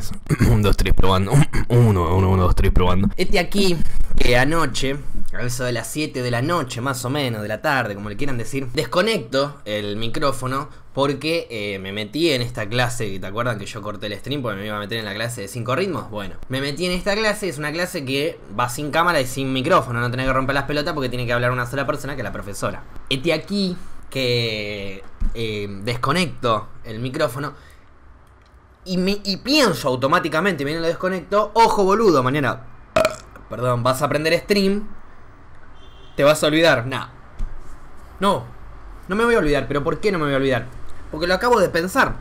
1, 2, 3 probando. 1, 1, 1, 2, 3 probando. Este aquí, que anoche, a eso de las 7 de la noche, más o menos, de la tarde, como le quieran decir, desconecto el micrófono porque eh, me metí en esta clase. ¿Te acuerdan que yo corté el stream porque me iba a meter en la clase de 5 ritmos? Bueno, me metí en esta clase. Es una clase que va sin cámara y sin micrófono. No tenés que romper las pelotas porque tiene que hablar una sola persona que es la profesora. Este aquí, que eh, desconecto el micrófono y, me, y pienso automáticamente, viene lo desconecto, ojo boludo, mañana, perdón, vas a aprender stream, te vas a olvidar. Nah. No, no me voy a olvidar, pero ¿por qué no me voy a olvidar? Porque lo acabo de pensar.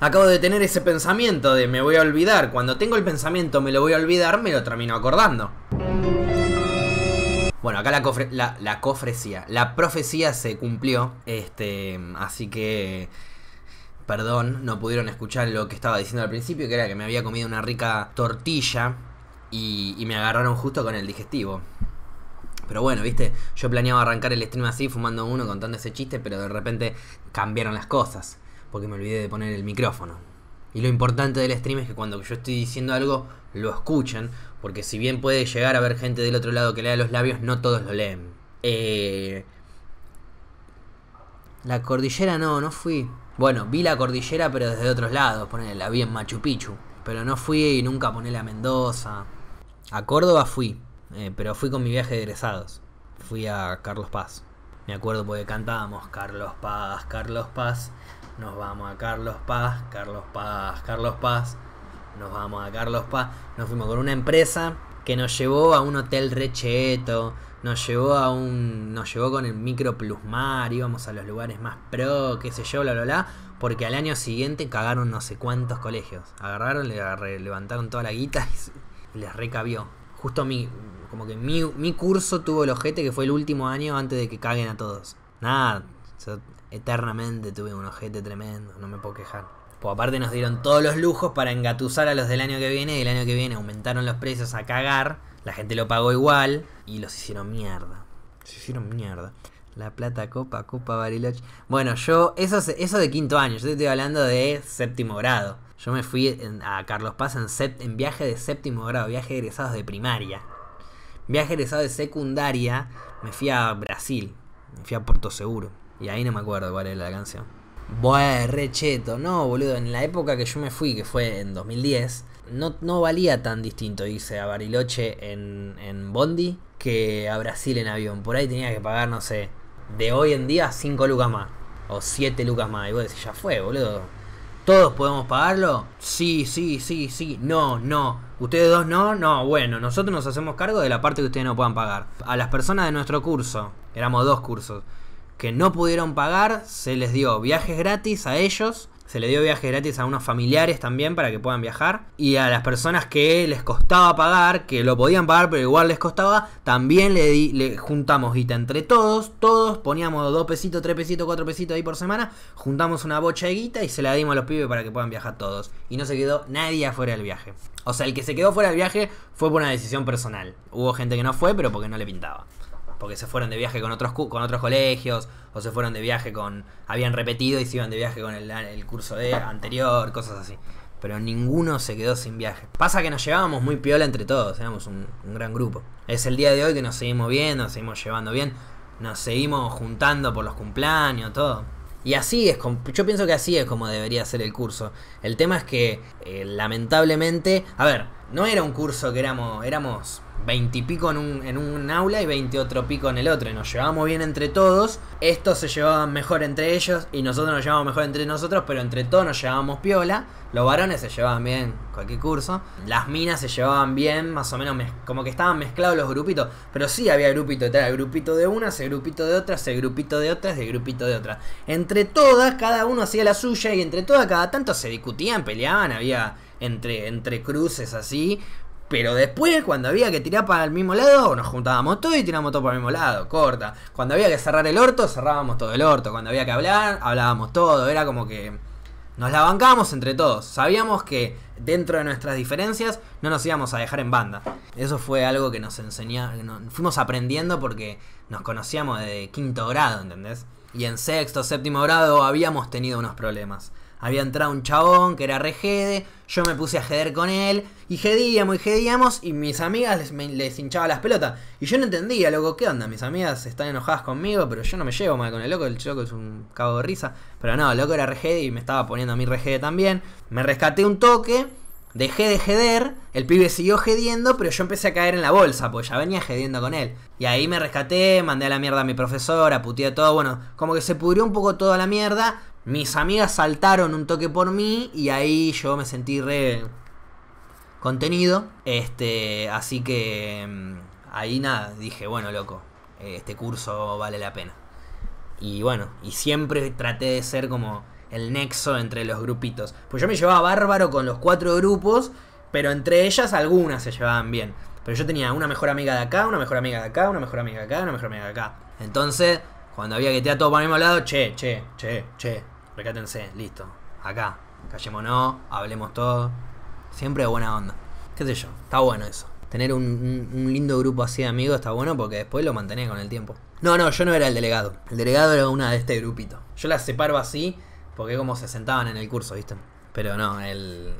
Acabo de tener ese pensamiento de me voy a olvidar. Cuando tengo el pensamiento me lo voy a olvidar, me lo termino acordando. Bueno, acá la, cofre, la, la cofrecía, la profecía se cumplió. Este, así que perdón, no pudieron escuchar lo que estaba diciendo al principio, que era que me había comido una rica tortilla y, me agarraron justo con el digestivo. Pero bueno, viste, yo planeaba arrancar el stream así, fumando uno, contando ese chiste, pero de repente cambiaron las cosas, porque me olvidé de poner el micrófono. Y lo importante del stream es que cuando yo estoy diciendo algo, lo escuchen, porque si bien puede llegar a haber gente del otro lado que lea los labios, no todos lo leen. Eh... La cordillera no, no fui. Bueno, vi la cordillera pero desde otros lados, ponele, la vi en Machu Picchu. Pero no fui y nunca ponele a Mendoza. A Córdoba fui, eh, pero fui con mi viaje de egresados. Fui a Carlos Paz. Me acuerdo porque cantábamos Carlos Paz, Carlos Paz. Nos vamos a Carlos Paz, Carlos Paz, Carlos Paz. Nos vamos a Carlos Paz. Nos fuimos con una empresa que nos llevó a un hotel recheto, nos llevó a un nos llevó con el micro plusmar, íbamos a los lugares más pro, qué sé yo, bla bla bla, porque al año siguiente cagaron no sé cuántos colegios. Agarraron, le levantaron toda la guita y les recabió. Justo mi como que mi, mi curso tuvo el ojete que fue el último año antes de que caguen a todos. Nada, eternamente tuve un ojete tremendo, no me puedo quejar. Pues aparte nos dieron todos los lujos para engatusar a los del año que viene y el año que viene aumentaron los precios a cagar. La gente lo pagó igual y los hicieron mierda. Se hicieron mierda. La Plata Copa, Copa Bariloche. Bueno, yo, eso, eso de quinto año, yo te estoy hablando de séptimo grado. Yo me fui a Carlos Paz en, en viaje de séptimo grado, viaje de egresados de primaria. Viaje de egresados de secundaria, me fui a Brasil, me fui a Puerto Seguro. Y ahí no me acuerdo cuál era la canción. Buah, recheto. No, boludo, en la época que yo me fui, que fue en 2010, no, no valía tan distinto irse a Bariloche en, en Bondi que a Brasil en avión. Por ahí tenía que pagar, no sé, de hoy en día 5 lucas más. O 7 lucas más. Y vos decís, ya fue, boludo. ¿Todos podemos pagarlo? Sí, sí, sí, sí. No, no. ¿Ustedes dos no? No, bueno, nosotros nos hacemos cargo de la parte que ustedes no puedan pagar. A las personas de nuestro curso, éramos dos cursos, que no pudieron pagar, se les dio viajes gratis a ellos, se les dio viajes gratis a unos familiares también para que puedan viajar, y a las personas que les costaba pagar, que lo podían pagar pero igual les costaba, también le, le juntamos guita entre todos, todos poníamos dos pesitos, tres pesitos, cuatro pesitos ahí por semana, juntamos una bocha de guita y se la dimos a los pibes para que puedan viajar todos, y no se quedó nadie afuera del viaje. O sea, el que se quedó fuera del viaje fue por una decisión personal. Hubo gente que no fue, pero porque no le pintaba porque se fueron de viaje con otros, con otros colegios, o se fueron de viaje con. habían repetido y se iban de viaje con el, curso de anterior, cosas así. Pero ninguno se quedó sin viaje. Pasa que nos llevábamos muy piola entre todos, éramos un, gran grupo. Es el día de hoy que nos seguimos viendo, nos seguimos llevando bien, nos seguimos juntando por los cumpleaños, todo. Y así es, yo pienso que así es como debería ser el curso. El tema es que, eh, lamentablemente, a ver, no era un curso que éramos, éramos 20 y pico en un, en un aula y 20 otro pico en el otro. Y nos llevábamos bien entre todos. Estos se llevaban mejor entre ellos y nosotros nos llevábamos mejor entre nosotros, pero entre todos nos llevábamos piola. Los varones se llevaban bien cualquier curso. Las minas se llevaban bien, más o menos como que estaban mezclados los grupitos. Pero sí había grupito, el grupito de una, ese grupito de otra, ese grupito de otra, ese grupito de otra. Entre todas, cada uno hacía la suya y entre todas, cada tanto se discutían, peleaban, había entre, entre cruces así. Pero después, cuando había que tirar para el mismo lado, nos juntábamos todos y tiramos todo para el mismo lado, corta. Cuando había que cerrar el orto, cerrábamos todo el orto. Cuando había que hablar, hablábamos todo. Era como que nos la bancábamos entre todos. Sabíamos que dentro de nuestras diferencias no nos íbamos a dejar en banda. Eso fue algo que nos enseñó, fuimos aprendiendo porque nos conocíamos de quinto grado, ¿entendés? Y en sexto, séptimo grado habíamos tenido unos problemas había entrado un chabón que era regede, yo me puse a jeder con él, y jedíamos y jedíamos, y mis amigas les, les hinchaba las pelotas. Y yo no entendía, loco, ¿qué onda? Mis amigas están enojadas conmigo, pero yo no me llevo mal con el loco, el loco es un cabo de risa. Pero no, el loco era regede y me estaba poniendo a mí regede también. Me rescaté un toque, dejé de jeder, el pibe siguió jediendo, pero yo empecé a caer en la bolsa, porque ya venía jediendo con él. Y ahí me rescaté, mandé a la mierda a mi profesora, puteé todo, bueno, como que se pudrió un poco toda la mierda. Mis amigas saltaron un toque por mí y ahí yo me sentí re contenido. Este, así que mm, ahí nada, dije, bueno, loco, este curso vale la pena. Y bueno, y siempre traté de ser como el nexo entre los grupitos. Pues yo me llevaba bárbaro con los cuatro grupos, pero entre ellas algunas se llevaban bien. Pero yo tenía una mejor amiga de acá, una mejor amiga de acá, una mejor amiga de acá, una mejor amiga de acá. Entonces, cuando había que tirar todo para el mismo lado, che, che, che, che, recátense, listo. Acá, callémonos, hablemos todo. Siempre de buena onda. Qué sé yo, está bueno eso. Tener un, lindo grupo así de amigos está bueno porque después lo mantenés con el tiempo. No, no, yo no era el delegado. El delegado era una de este grupito. Yo las separo así porque como se sentaban en el curso, ¿viste? Pero no, el...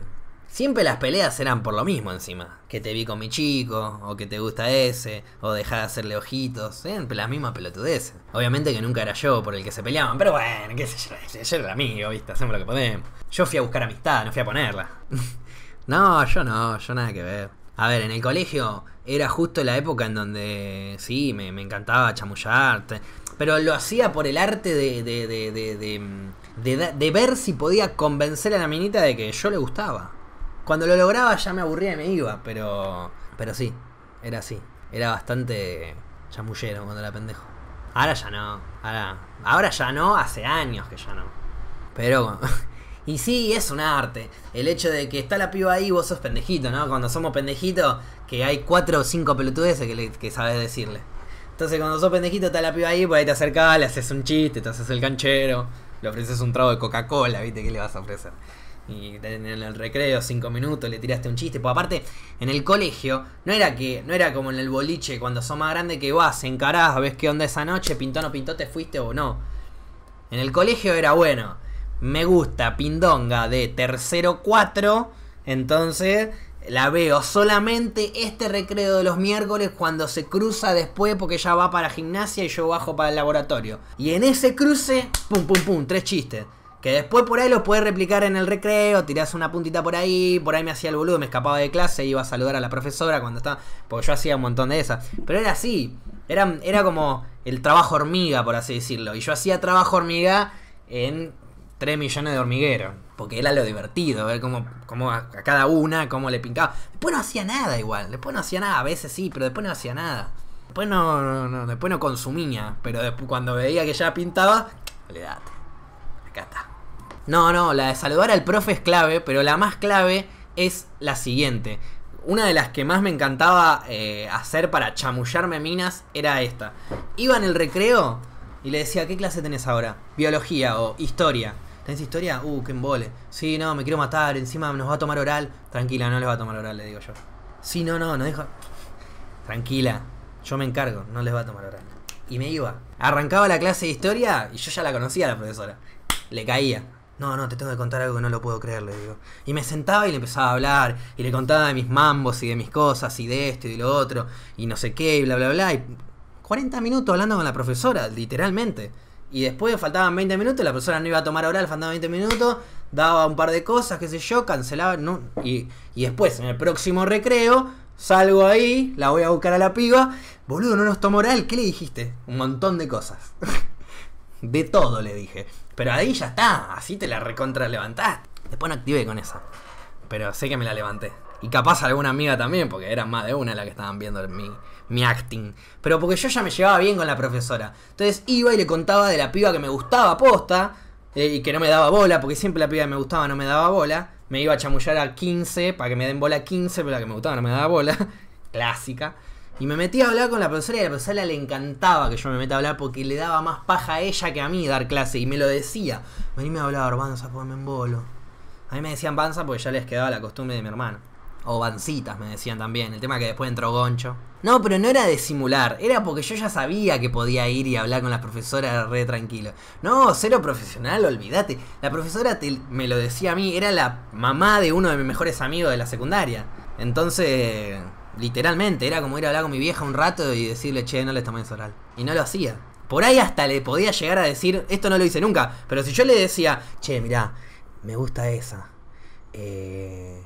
Siempre las peleas eran por lo mismo encima. Que te vi con mi chico, o que te gusta ese, o dejar de hacerle ojitos. Eran las mismas pelotudeces. Obviamente que nunca era yo por el que se peleaban, pero bueno, qué sé yo, yo era el amigo, ¿viste? Hacemos lo que podemos. Yo fui a buscar amistad, no fui a ponerla. No, yo no, yo nada que ver. A ver, en el colegio era justo la época en donde sí, me, encantaba chamullarte. Pero lo hacía por el arte de, de, de, de, de, de ver si podía convencer a la minita de que yo le gustaba. Cuando lo lograba ya me aburría y me iba, pero. Pero sí, era así. Era bastante chamullero cuando era pendejo. Ahora ya no. Ahora, ahora ya no, hace años que ya no. Pero. Y sí, es un arte. El hecho de que está la piba ahí, vos sos pendejito, ¿no? Cuando somos pendejitos, que hay cuatro o cinco pelotudeces que, le- que sabes decirle. Entonces, cuando sos pendejito, está la piba ahí, pues ahí te acercás, le haces un chiste, te haces el canchero, le ofreces un trago de Coca-Cola, ¿viste? ¿Qué le vas a ofrecer? Y en el recreo, cinco minutos, le tiraste un chiste. Pues aparte, en el colegio, no era que no era como en el boliche, cuando sos más grande, que vas, encarás, ves qué onda esa noche, pintó no pintó, te fuiste o no. En el colegio era bueno. Me gusta Pindonga de tercero 4. Entonces la veo solamente este recreo de los miércoles cuando se cruza después porque ya va para gimnasia y yo bajo para el laboratorio. Y en ese cruce, pum, pum, pum, tres chistes. Que después por ahí los puedes replicar en el recreo, tirás una puntita por ahí, por ahí me hacía el boludo, me escapaba de clase, iba a saludar a la profesora cuando estaba. Porque yo hacía un montón de esas. Pero era así. Era, era como el trabajo hormiga, por así decirlo. Y yo hacía trabajo hormiga en 3 millones de hormigueros. Porque era lo divertido, ver cómo, cómo a, cada una, cómo le pincaba. Después no hacía nada igual. Después no hacía nada. A veces sí, pero después no hacía nada. Después no, después no consumía. Pero después cuando veía que ya pintaba, olvidate. Acá está. No, no, la de saludar al profe es clave, pero la más clave es la siguiente. Una de las que más me encantaba eh, hacer para chamullarme minas era esta. Iba en el recreo y le decía, ¿qué clase tenés ahora? Biología o historia. ¿Tenés historia? Uh, qué embole. Sí, no, me quiero matar, encima nos va a tomar oral. Tranquila, no les va a tomar oral, le digo yo. Sí, no, no, no dejo. Tranquila, yo me encargo, no les va a tomar oral. Y me iba. Arrancaba la clase de historia y yo ya la conocía a la profesora. Le caía. No, no, te tengo que contar algo que no lo puedo creer, le digo. Y me sentaba y le empezaba a hablar. Y le contaba de mis mambos y de mis cosas y de esto y de lo otro. Y no sé qué, y bla, bla, bla. Y 40 minutos hablando con la profesora, literalmente. Y después faltaban 20 minutos, la profesora no iba a tomar oral, faltaban 20 minutos, daba un par de cosas, qué sé yo, cancelaba, no. Y, y después, en el próximo recreo, salgo ahí, la voy a buscar a la piba. Boludo, no nos tomó oral, ¿qué le dijiste? Un montón de cosas. de todo le dije. Pero ahí ya está, así te la recontra levantaste. Después no activé con esa. Pero sé que me la levanté. Y capaz alguna amiga también, porque eran más de una la que estaban viendo mi, mi acting. Pero porque yo ya me llevaba bien con la profesora. Entonces iba y le contaba de la piba que me gustaba posta. eh, y que no me daba bola, porque siempre la piba que me gustaba no me daba bola. Me iba a chamullar a 15 para que me den bola a 15, pero la que me gustaba no me daba bola. Clásica. Y me metí a hablar con la profesora y a la profesora le encantaba que yo me meta a hablar porque le daba más paja a ella que a mí dar clase. Y me lo decía. Venime a hablar, Banza, porque me embolo. A mí me decían Banza porque ya les quedaba la costumbre de mi hermano. O Bancitas, me decían también. El tema que después entró Goncho. No, pero no era de simular. Era porque yo ya sabía que podía ir y hablar con la profesora re tranquilo. No, cero profesional, olvídate. La profesora me lo decía a mí. Era la mamá de uno de mis mejores amigos de la secundaria. Entonces, literalmente, era como ir a hablar con mi vieja un rato y decirle, che, no le tomes oral. Y no lo hacía. Por ahí hasta le podía llegar a decir, esto no lo hice nunca. Pero si yo le decía, che, mirá, me gusta esa. Eh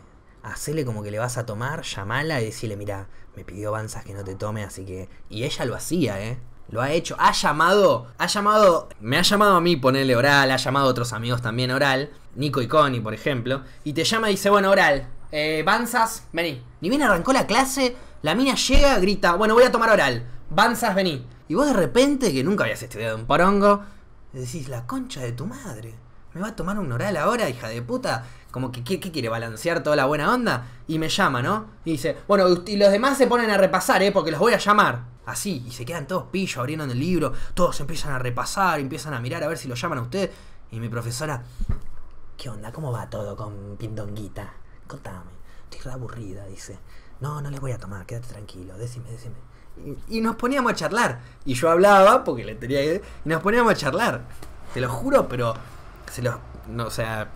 hacele como que le vas a tomar, llamala y decirle, mira, me pidió Banzas que no te tome, así que... Y ella lo hacía, ¿eh? Lo ha hecho, ha llamado, ha llamado, me ha llamado a mí ponerle oral, ha llamado a otros amigos también oral, Nico y Connie, por ejemplo, y te llama y dice, bueno, oral, eh, Banzas, vení. Ni bien arrancó la clase, la mina llega, grita, bueno, voy a tomar oral, Banzas, vení. Y vos de repente, que nunca habías estudiado un porongo, decís, la concha de tu madre, ¿me va a tomar un oral ahora, hija de puta? como que ¿qué, quiere balancear toda la buena onda y me llama, ¿no? Y dice, bueno, y los demás se ponen a repasar, ¿eh? Porque los voy a llamar. Así, y se quedan todos pillos abriendo el libro, todos empiezan a repasar, empiezan a mirar a ver si lo llaman a usted. Y mi profesora, ¿qué onda? ¿Cómo va todo con Pindonguita? Contame, estoy aburrida, dice. No, no le voy a tomar, quédate tranquilo, decime, decime. Y, nos poníamos a charlar. Y yo hablaba, porque le tenía que... Y nos poníamos a charlar. Te lo juro, pero... Se los... No, o sea,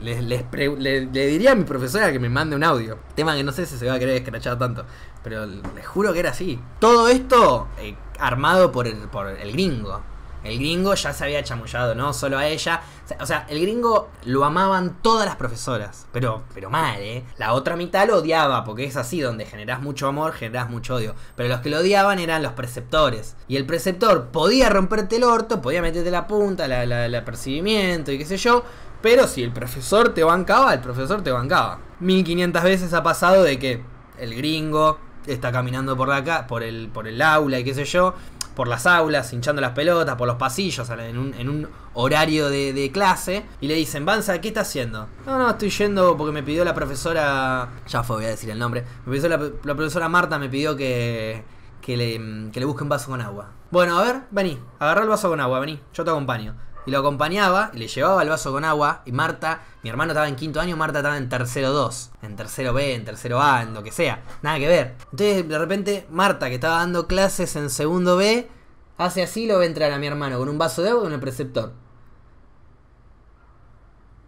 le, diría a mi profesora que me mande un audio. Tema que no sé si se va a querer escrachar tanto. Pero les juro que era así. Todo esto eh, armado por el, por el gringo. El gringo ya se había chamullado, no solo a ella. O sea, el gringo lo amaban todas las profesoras. Pero, pero mal, ¿eh? La otra mitad lo odiaba, porque es así, donde generás mucho amor, generás mucho odio. Pero los que lo odiaban eran los preceptores. Y el preceptor podía romperte el orto, podía meterte la punta, el apercibimiento y qué sé yo. Pero si el profesor te bancaba, el profesor te bancaba. 1500 veces ha pasado de que el gringo está caminando por acá, por el, por el aula y qué sé yo, por las aulas, hinchando las pelotas, por los pasillos, en un, en un horario de, clase, y le dicen, Banza, ¿qué está haciendo? No, no, estoy yendo porque me pidió la profesora, ya fue, voy a decir el nombre, me pidió la, profesora Marta, me pidió que, que, le, que le busque un vaso con agua. Bueno, a ver, vení, agarra el vaso con agua, vení, yo te acompaño y lo acompañaba y le llevaba el vaso con agua y Marta, mi hermano estaba en quinto año, Marta estaba en tercero 2, en tercero B, en tercero A, en lo que sea, nada que ver. Entonces de repente Marta, que estaba dando clases en segundo B, hace así lo ve entrar a mi hermano con un vaso de agua con el preceptor.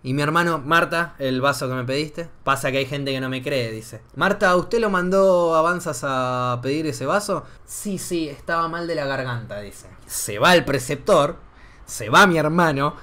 Y mi hermano, Marta, el vaso que me pediste. Pasa que hay gente que no me cree, dice. Marta, ¿usted lo mandó Avanzas a pedir ese vaso? Sí, sí, estaba mal de la garganta, dice. Se va el preceptor, se va mi hermano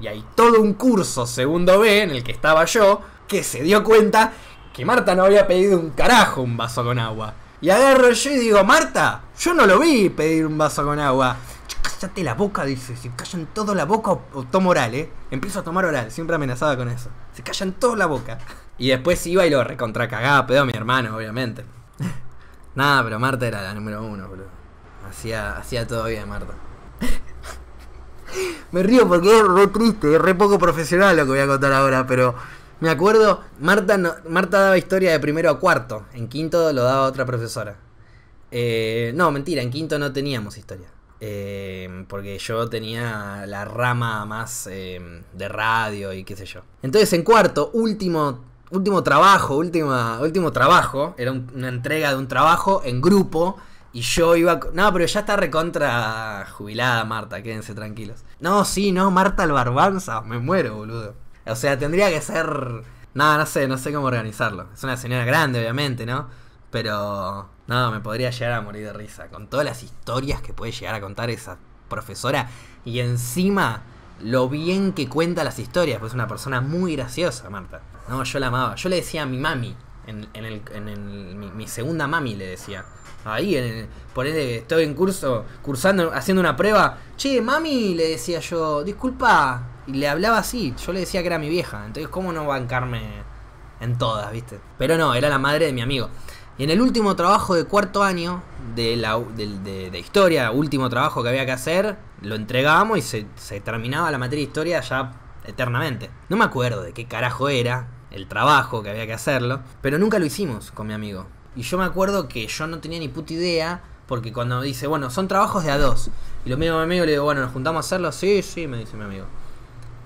y hay todo un curso segundo B en el que estaba yo que se dio cuenta que Marta no había pedido un carajo un vaso con agua. Y agarro yo y digo, Marta, yo no lo vi pedir un vaso con agua. Cállate la boca, dice. Si callan todo la boca o, tomo oral, ¿eh? Empiezo a tomar oral, siempre amenazada con eso. Se callan toda la boca. Y después iba y lo recontracagaba, pedo a mi hermano, obviamente. Nada, pero Marta era la número uno, boludo. Hacía, hacía todo bien, Marta. Me río porque es re triste, es re poco profesional lo que voy a contar ahora, pero me acuerdo, Marta, Marta daba historia de primero a cuarto, en quinto lo daba otra profesora. Eh, no, mentira, en quinto no teníamos historia. Eh, porque yo tenía la rama más eh, de radio y qué sé yo. Entonces en cuarto, último, último trabajo, última, último trabajo, era una entrega de un trabajo en grupo y yo iba. No, pero ya está recontra jubilada Marta, quédense tranquilos. No, sí, no, Marta Albarbanza, me muero, boludo. O sea, tendría que ser. Nada, no sé, no sé cómo organizarlo. Es una señora grande, obviamente, ¿no? Pero. No, me podría llegar a morir de risa. Con todas las historias que puede llegar a contar esa profesora. Y encima, lo bien que cuenta las historias. Pues es una persona muy graciosa, Marta. No, yo la amaba. Yo le decía a mi mami. En, el, en mi segunda mami le decía ahí, en el, estoy en curso, cursando, haciendo una prueba. Che, mami, le decía yo, disculpa. Y le hablaba así, yo le decía que era mi vieja. Entonces, ¿cómo no bancarme en todas, viste? Pero no, era la madre de mi amigo. Y en el último trabajo de cuarto año de, la, de, historia, último trabajo que había que hacer, lo entregábamos y se, se terminaba la materia de historia ya eternamente. No me acuerdo de qué carajo era el trabajo que había que hacerlo, pero nunca lo hicimos con mi amigo. Y yo me acuerdo que yo no tenía ni puta idea, porque cuando dice, bueno, son trabajos de a dos. Y lo mismo mi amigo le digo, bueno, nos juntamos a hacerlo. Sí, sí, me dice mi amigo.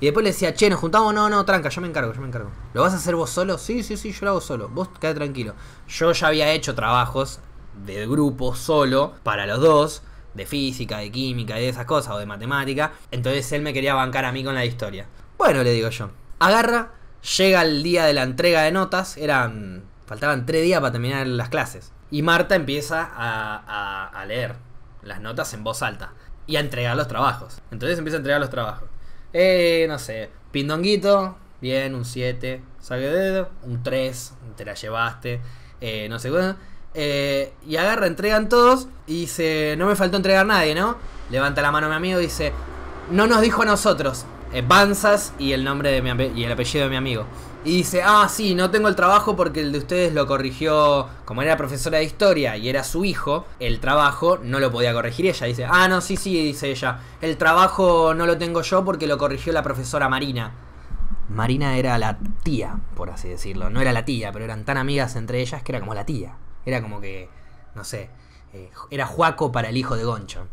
Y después le decía, che, nos juntamos, no, no, tranca, yo me encargo, yo me encargo. ¿Lo vas a hacer vos solo? Sí, sí, sí, yo lo hago solo. Vos quedate tranquilo. Yo ya había hecho trabajos de grupo solo para los dos, de física, de química y de esas cosas, o de matemática. Entonces él me quería bancar a mí con la historia. Bueno, le digo yo. Agarra, llega el día de la entrega de notas, eran. Faltaban tres días para terminar las clases. Y Marta empieza a, a, leer las notas en voz alta y a entregar los trabajos. Entonces empieza a entregar los trabajos. Eh, no sé, pindonguito, bien, un 7, saque dedo, un 3, te la llevaste, eh, no sé cuándo. Eh, y agarra, entregan todos y dice, no me faltó entregar nadie, ¿no? Levanta la mano mi amigo y dice, no nos dijo a nosotros, Banzas y el nombre de mi y el apellido de mi amigo. Y dice, ah, sí, no tengo el trabajo porque el de ustedes lo corrigió, como era profesora de historia y era su hijo, el trabajo no lo podía corregir ella. Dice, ah, no, sí, sí, dice ella, el trabajo no lo tengo yo porque lo corrigió la profesora Marina. Marina era la tía, por así decirlo. No era la tía, pero eran tan amigas entre ellas que era como la tía. Era como que, no sé, eh, era Juaco para el hijo de Goncho.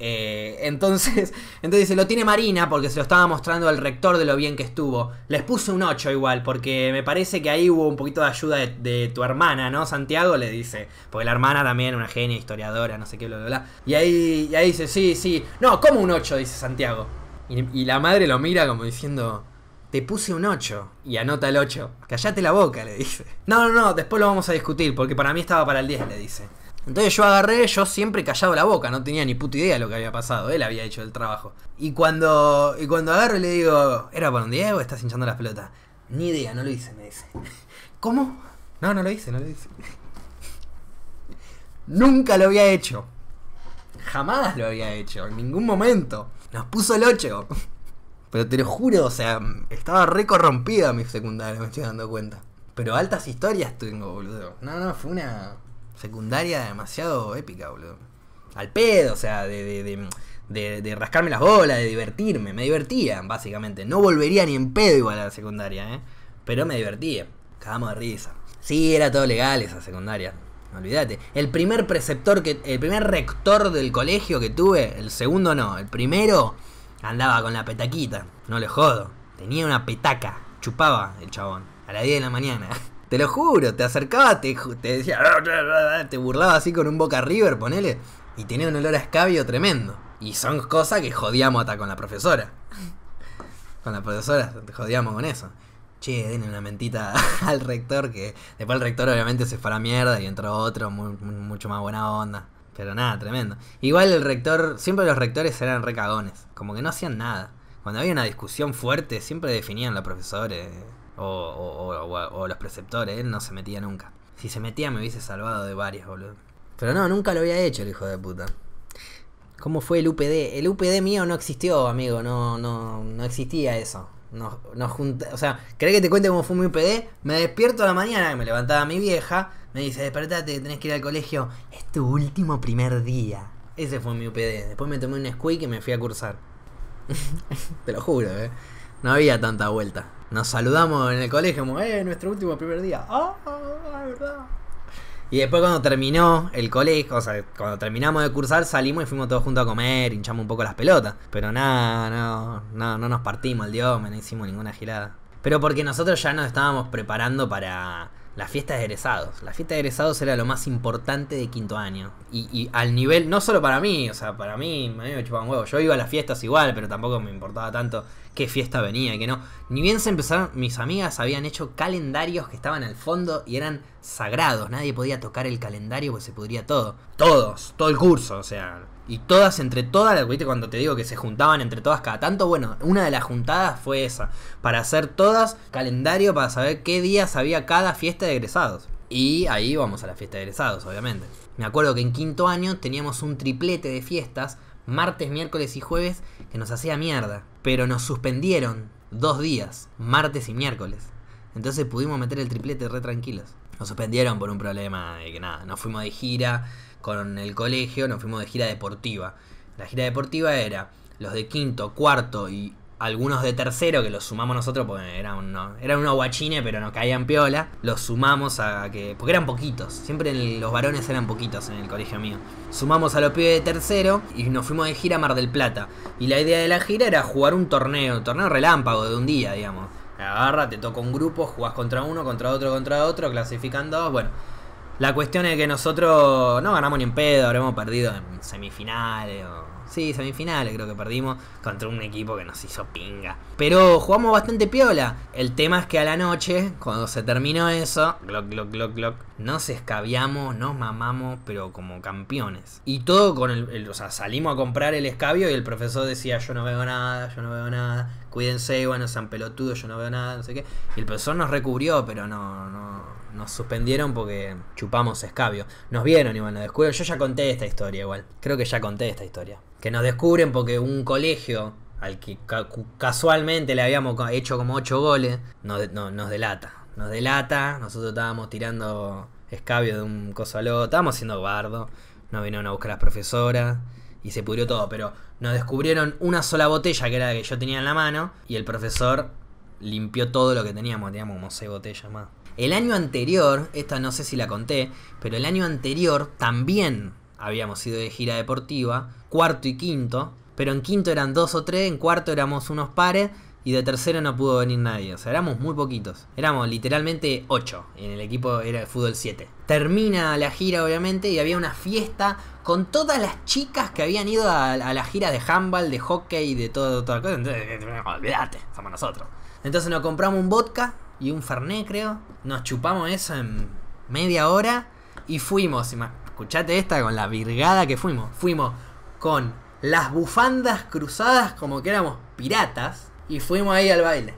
Eh, entonces, entonces lo tiene Marina porque se lo estaba mostrando al rector de lo bien que estuvo. Les puse un 8 igual, porque me parece que ahí hubo un poquito de ayuda de, tu hermana, ¿no? Santiago le dice, porque la hermana también, una genia, historiadora, no sé qué, bla, bla, bla. Y ahí, y ahí dice, sí, sí, no, ¿cómo un 8? Dice Santiago. Y, y la madre lo mira como diciendo, te puse un 8 y anota el 8. Callate la boca, le dice. No, no, no, después lo vamos a discutir porque para mí estaba para el 10, le dice. Entonces yo agarré, yo siempre callado la boca, no tenía ni puta idea de lo que había pasado, él había hecho el trabajo. Y cuando, y cuando agarro y le digo, ¿era para un 10 o estás hinchando las pelotas? Ni idea, no lo hice, me dice. ¿Cómo? No, no lo hice, no lo hice. Nunca lo había hecho. Jamás lo había hecho, en ningún momento. Nos puso el 8. Pero te lo juro, o sea, estaba re corrompida mi secundaria, me estoy dando cuenta. Pero altas historias tengo, boludo. No, no, fue una secundaria demasiado épica, boludo. Al pedo, o sea, de, de, de, rascarme las bolas, de divertirme. Me divertía, básicamente. No volvería ni en pedo igual a la secundaria, ¿eh? Pero me divertía. Cagamos de risa. Sí, era todo legal esa secundaria. Olvídate. El primer preceptor que. El primer rector del colegio que tuve, el segundo no. El primero Andaba con la petaquita, no le jodo. Tenía una petaca, chupaba el chabón, a las 10 de la mañana. Te lo juro, te acercaba, te, te decía, te burlaba así con un boca river, ponele. Y tenía un olor a escabio tremendo. Y son cosas que jodíamos hasta con la profesora. Con la profesora jodíamos con eso. Che, denle una mentita al rector que después el rector obviamente se fue a la mierda y entró otro mucho más buena onda. Pero nada, tremendo. Igual el rector, siempre los rectores eran recagones, como que no hacían nada. Cuando había una discusión fuerte, siempre definían los profesores o, los preceptores, él no se metía nunca. Si se metía me hubiese salvado de varias, boludo. Pero no, nunca lo había hecho el hijo de puta. ¿Cómo fue el UPD? El UPD mío no existió, amigo, no, no, no existía eso. Nos, nos o sea, ¿querés que te cuente cómo fue mi UPD? Me despierto a la mañana, me levantaba mi vieja, me dice, despertate, tenés que ir al colegio. Es tu último primer día. Ese fue mi UPD. Después me tomé un squeak y me fui a cursar. Te lo juro, eh. No había tanta vuelta. Nos saludamos en el colegio, como, eh, nuestro último primer día. Ah, verdad. Y después cuando terminó el colegio, o sea, cuando terminamos de cursar, salimos y fuimos todos juntos a comer, hinchamos un poco las pelotas. Pero nada, no, no, no nos partimos el dios, no hicimos ninguna girada. Pero porque nosotros ya nos estábamos preparando para la fiesta de egresados. La fiesta de egresados era lo más importante de quinto año. Y, al nivel, no solo para mí, o sea, para mí, mí me chupaban huevos. Yo iba a las fiestas igual, pero tampoco me importaba tanto qué fiesta venía y qué no. Ni bien se empezaron, mis amigas habían hecho calendarios que estaban al fondo y eran sagrados. Nadie podía tocar el calendario porque se podría todo. Todos, todo el curso, o sea, y todas, entre todas, ¿viste? Cuando te digo que se juntaban entre todas cada tanto, bueno, una de las juntadas fue esa. Para hacer todas calendario para saber qué días había cada fiesta de egresados. Y ahí vamos a la fiesta de egresados, obviamente. Me acuerdo que en quinto año teníamos un triplete de fiestas, martes, miércoles y jueves, que nos hacía mierda. Pero nos suspendieron dos días, martes y miércoles. Entonces pudimos meter el triplete re tranquilos. Nos suspendieron por un problema de que nada, nos fuimos de gira con el colegio, nos fuimos de gira deportiva. La gira deportiva era los de quinto, cuarto y algunos de tercero que los sumamos nosotros, porque eran unos, eran unos guachines, pero no caían piola, los sumamos a que. Porque eran poquitos, siempre los varones eran poquitos en el colegio mío. Sumamos a los pibes de tercero y nos fuimos de gira a Mar del Plata. Y la idea de la gira era jugar un torneo, un torneo relámpago de un día, digamos. Agarra, te toca un grupo, jugás contra uno, contra otro, contra otro, clasifican dos, bueno. La cuestión es que nosotros no ganamos ni en pedo, habremos perdido en semifinales o Sí, semifinales creo que perdimos contra un equipo que nos hizo pinga. Pero jugamos bastante piola. El tema es que a la noche, cuando se terminó eso, glock, glock, glock, glock, nos escabiamos, nos mamamos, pero como campeones. Y todo con el, O sea, salimos a comprar el escabio y el profesor decía: Yo no veo nada, yo no veo nada. Cuídense, bueno, sean pelotudos, yo no veo nada, no sé qué. Y el profesor nos recubrió, pero no, no nos suspendieron porque chupamos escabio. Nos vieron igual, nos descubrieron. Yo ya conté esta historia igual. Creo que ya conté esta historia. Que nos descubren porque un colegio al que casualmente le habíamos hecho como 8 goles, nos, nos delata. Nos delata, nosotros estábamos tirando escabio de un coso al otro, estábamos haciendo bardo, nos vinieron a buscar las profesoras y se pudrió todo, pero nos descubrieron una sola botella que era la que yo tenía en la mano y el profesor limpió todo lo que teníamos, teníamos como 6 botellas más. El año anterior, esta no sé si la conté, pero el año anterior también habíamos ido de gira deportiva, cuarto y quinto, pero en quinto eran dos o tres, en cuarto éramos unos pares y de tercero no pudo venir nadie. O sea, éramos muy poquitos. Éramos literalmente ocho. En el equipo era el fútbol 7. Termina la gira, obviamente, y había una fiesta con todas las chicas que habían ido a, la gira de handball, de hockey de todo, toda cosa. Entonces, olvídate, somos nosotros. Entonces nos compramos un vodka y un Fernet, creo. Nos chupamos eso en media hora y fuimos. Escuchate esta con la virgada que fuimos. Fuimos con las bufandas cruzadas como que éramos piratas y fuimos ahí al baile.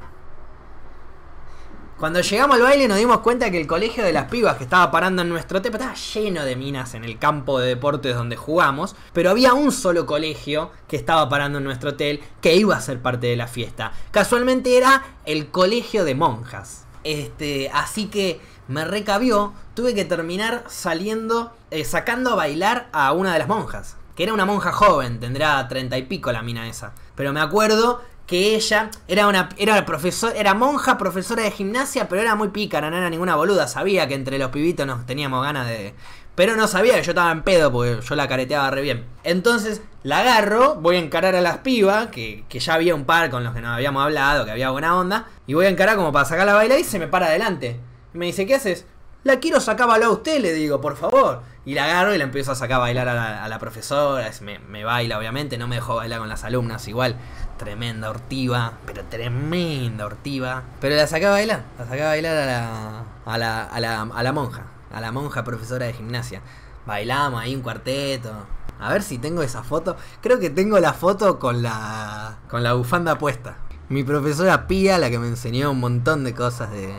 Cuando llegamos al baile nos dimos cuenta que el colegio de las pibas que estaba parando en nuestro tepa estaba lleno de minas en el campo de deportes donde jugamos, pero había un solo colegio que estaba parando en nuestro hotel que iba a ser parte de la fiesta. Casualmente era el colegio de monjas. Este, así que me recabió, tuve que terminar saliendo, eh, sacando a bailar a una de las monjas. Que era una monja joven, tendrá treinta y pico la mina esa. Pero me acuerdo que ella era una era profesor, era monja, profesora de gimnasia, pero era muy pícara, no era ninguna boluda, sabía que entre los pibitos nos teníamos ganas de pero no sabía que yo estaba en pedo porque yo la careteaba re bien. Entonces la agarro, voy a encarar a las pibas, que, que ya había un par con los que nos habíamos hablado, que había buena onda, y voy a encarar como para sacar la baila y se me para adelante. Y me dice, ¿qué haces? La quiero sacar a usted, le digo, por favor. Y la agarro y la empiezo a sacar a bailar a la, profesora. Me, me, baila, obviamente. No me dejó bailar con las alumnas. Igual, tremenda hortiva. Pero tremenda hortiva. Pero la saca a bailar. La saca a bailar a la, a la, a la, a la monja. A la monja profesora de gimnasia. Bailamos ahí un cuarteto. A ver si tengo esa foto. Creo que tengo la foto con la, con la bufanda puesta. Mi profesora Pía, la que me enseñó un montón de cosas de,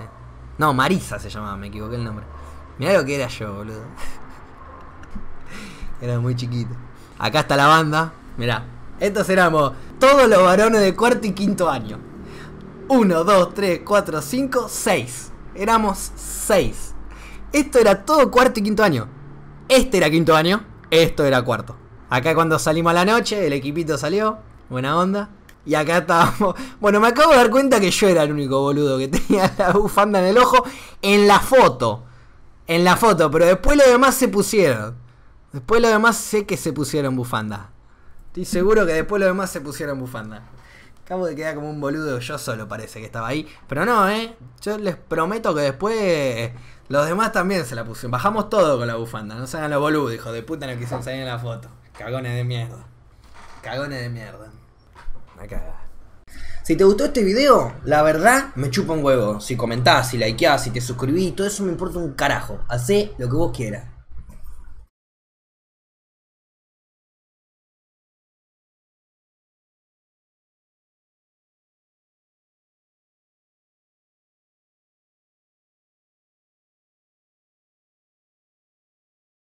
no, Marisa se llamaba, me equivoqué el nombre. Mirá lo que era yo, boludo. Era muy chiquito. Acá está la banda. Mirá. Estos éramos todos los varones de cuarto y quinto año. Uno, dos, tres, cuatro, cinco, seis. Éramos seis. Esto era todo cuarto y quinto año. Este era quinto año. Esto era cuarto. Acá cuando salimos a la noche, el equipito salió. Buena onda. Y acá estábamos. Bueno, me acabo de dar cuenta que yo era el único boludo que tenía la bufanda en el ojo en la foto. En la foto, pero después los demás se pusieron. Después los demás sé que se pusieron bufanda. Estoy seguro que después los demás se pusieron bufanda. Acabo de quedar como un boludo, yo solo parece que estaba ahí. Pero no, eh. Yo les prometo que después los demás también se la pusieron. Bajamos todo con la bufanda. No se hagan los boludos, hijo de puta, no quisieron salir en la foto. Cagones de mierda. Cagones de mierda. Si te gustó este video, la verdad me chupa un huevo. Si comentás, si likeás, si te suscribís, todo eso me importa un carajo. Hacé lo que vos quieras.